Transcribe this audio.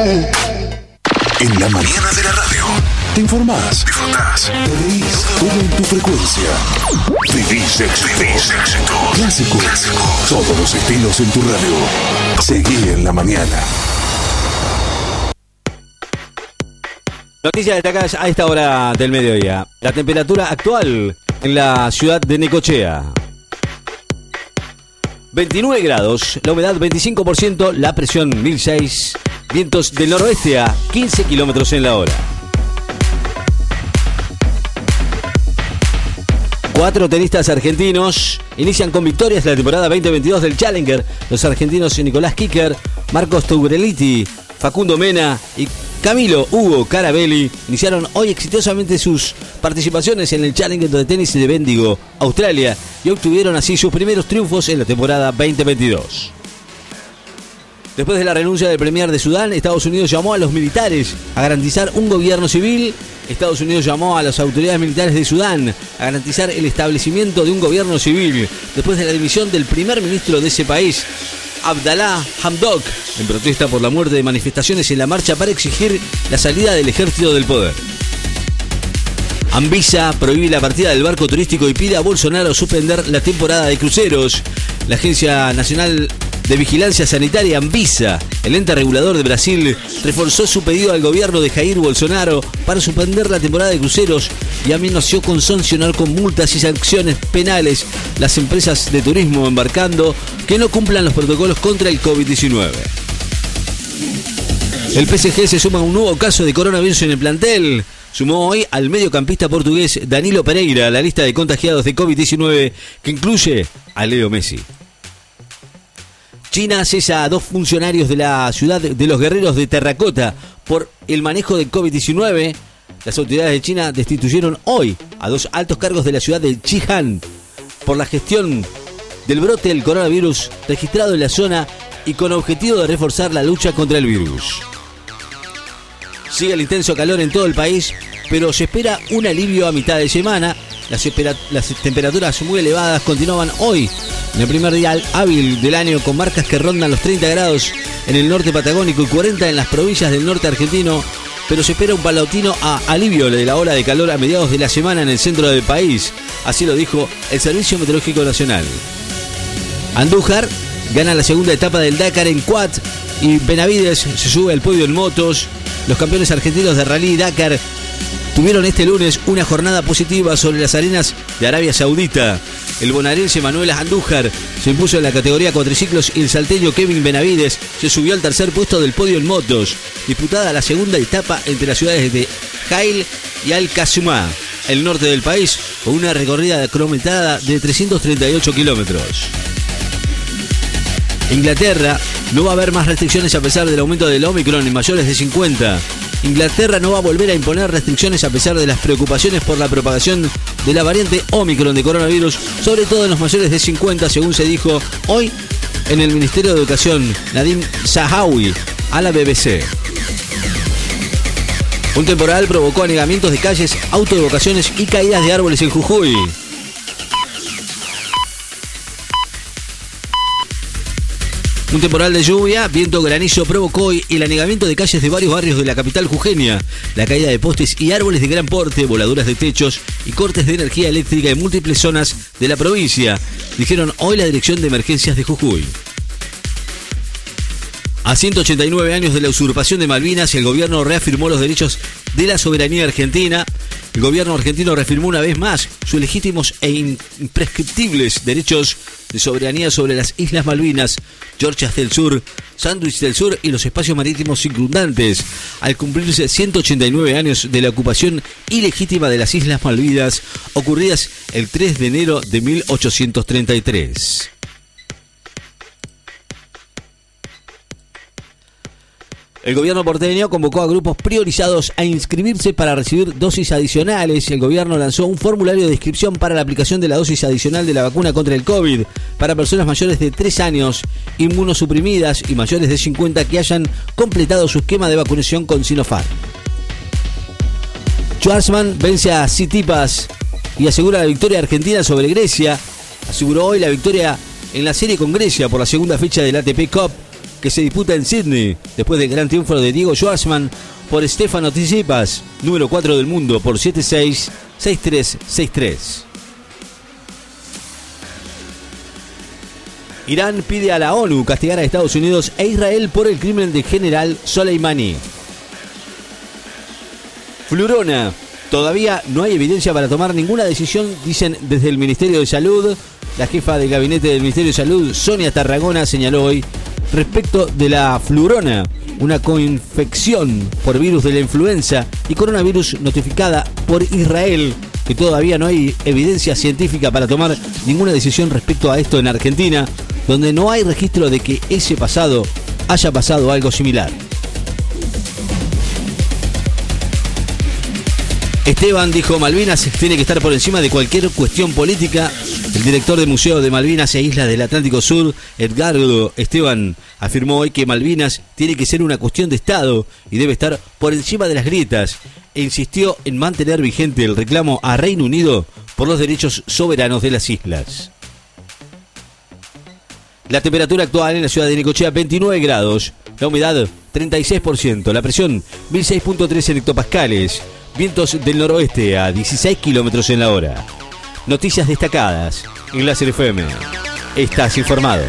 En la mañana de la radio. Te informás, disfrutás, te reís, todo en tu frecuencia. Vivís éxitos. Clásicos. Todos los estilos en tu radio. Seguí en la mañana. Noticias destacadas a esta hora del mediodía. La temperatura actual en la ciudad de Necochea. 29 grados, la humedad 25%, la presión 1006, vientos del noroeste a 15 kilómetros en la hora. Cuatro tenistas argentinos inician con victorias la temporada 2022 del Challenger. Los argentinos Nicolás Kicker, Marcos Tugreliti, Facundo Mena y Camilo Hugo Carabelli iniciaron hoy exitosamente sus participaciones en el Challenger de tenis de Bendigo, Australia, y obtuvieron así sus primeros triunfos en la temporada 2022. Después de la renuncia del Premier de Sudán, Estados Unidos llamó a los militares a garantizar un gobierno civil. Estados Unidos llamó a las autoridades militares de Sudán a garantizar el establecimiento de un gobierno civil después de la dimisión del primer ministro de ese país, Abdallah Hamdok, en protesta por la muerte de manifestaciones en la marcha para exigir la salida del ejército del poder. Anvisa prohíbe la partida del barco turístico y pide a Bolsonaro suspender la temporada de cruceros. La Agencia Nacional de Vigilancia Sanitaria Anvisa, el ente regulador de Brasil, reforzó su pedido al gobierno de Jair Bolsonaro para suspender la temporada de cruceros y amenazó con sancionar con multas y sanciones penales las empresas de turismo embarcando que no cumplan los protocolos contra el COVID-19. El PSG se suma a un nuevo caso de coronavirus en el plantel. Sumó hoy al mediocampista portugués Danilo Pereira a la lista de contagiados de COVID-19 que incluye a Leo Messi. China cesa a dos funcionarios de la ciudad de los guerreros de Terracota por el manejo del COVID-19. Las autoridades de China destituyeron hoy a dos altos cargos de la ciudad de Xi'an por la gestión del brote del coronavirus registrado en la zona y con objetivo de reforzar la lucha contra el virus. Sigue el intenso calor en todo el país, pero se espera un alivio a mitad de semana. Las, las temperaturas muy elevadas continuaban hoy, en el primer día hábil del año, con marcas que rondan los 30 grados en el norte patagónico y 40 en las provincias del norte argentino. Pero se espera un palatino a alivio de la ola de calor a mediados de la semana en el centro del país. Así lo dijo el Servicio Meteorológico Nacional. Andújar gana la segunda etapa del Dakar en quad y Benavides se sube al podio en motos. Los campeones argentinos de rally Dakar tuvieron este lunes una jornada positiva sobre las arenas de Arabia Saudita. El bonaerense Manuel Andújar se impuso en la categoría cuatriciclos y el salteño Kevin Benavides se subió al tercer puesto del podio en motos, disputada la segunda etapa entre las ciudades de Jail y Al el norte del país, con una recorrida cronometrada de 338 kilómetros. Inglaterra no va a haber más restricciones a pesar del aumento del Omicron en mayores de 50. Inglaterra no va a volver a imponer restricciones a pesar de las preocupaciones por la propagación de la variante Omicron de coronavirus, sobre todo en los mayores de 50, según se dijo hoy en el Ministerio de Educación, Nadim Zahawi, a la BBC. Un temporal provocó anegamientos de calles, autoevocaciones y caídas de árboles en Jujuy. Un temporal de lluvia, viento granizo provocó el anegamiento de calles de varios barrios de la capital jujeña, la caída de postes y árboles de gran porte, voladuras de techos y cortes de energía eléctrica en múltiples zonas de la provincia, dijeron hoy la Dirección de Emergencias de Jujuy. A 189 años de la usurpación de Malvinas, el gobierno reafirmó los derechos de la soberanía argentina. El gobierno argentino reafirmó una vez más sus legítimos e imprescriptibles derechos de soberanía sobre las Islas Malvinas, Georgias del Sur, Sandwich del Sur y los espacios marítimos circundantes, al cumplirse 189 años de la ocupación ilegítima de las Islas Malvinas, ocurridas el 3 de enero de 1833. El gobierno porteño convocó a grupos priorizados a inscribirse para recibir dosis adicionales. El gobierno lanzó un formulario de inscripción para la aplicación de la dosis adicional de la vacuna contra el COVID para personas mayores de 3 años, inmunosuprimidas y mayores de 50 que hayan completado su esquema de vacunación con Sinopharm. Schwarzman vence a Citipas y asegura la victoria argentina sobre Grecia. Aseguró hoy la victoria en la serie con Grecia por la segunda fecha del ATP Cup que se disputa en Sydney, después del gran triunfo de Diego Schwartzman por Stefano Tsitsipas, número 4 del mundo, por 7-6, 6-3, 6-3. Irán pide a la ONU castigar a Estados Unidos e Israel por el crimen del general Soleimani. Flurona. Todavía no hay evidencia para tomar ninguna decisión, dicen desde el Ministerio de Salud. La jefa del gabinete del Ministerio de Salud, Sonia Tarragona, señaló hoy respecto de la flurona, una coinfección por virus de la influenza y coronavirus notificada por Israel, que todavía no hay evidencia científica para tomar ninguna decisión respecto a esto en Argentina, donde no hay registro de que ese pasado haya pasado algo similar. Esteban dijo, Malvinas tiene que estar por encima de cualquier cuestión política. El director del Museo de Malvinas e Islas del Atlántico Sur, Edgardo Esteban, afirmó hoy que Malvinas tiene que ser una cuestión de Estado y debe estar por encima de las grietas e insistió en mantener vigente el reclamo a Reino Unido por los derechos soberanos de las islas. La temperatura actual en la ciudad de Necochea 29 grados, la humedad 36%, la presión 1006.3 hectopascales. Vientos del noroeste a 16 kilómetros en la hora. Noticias destacadas en la FM. Estás informado.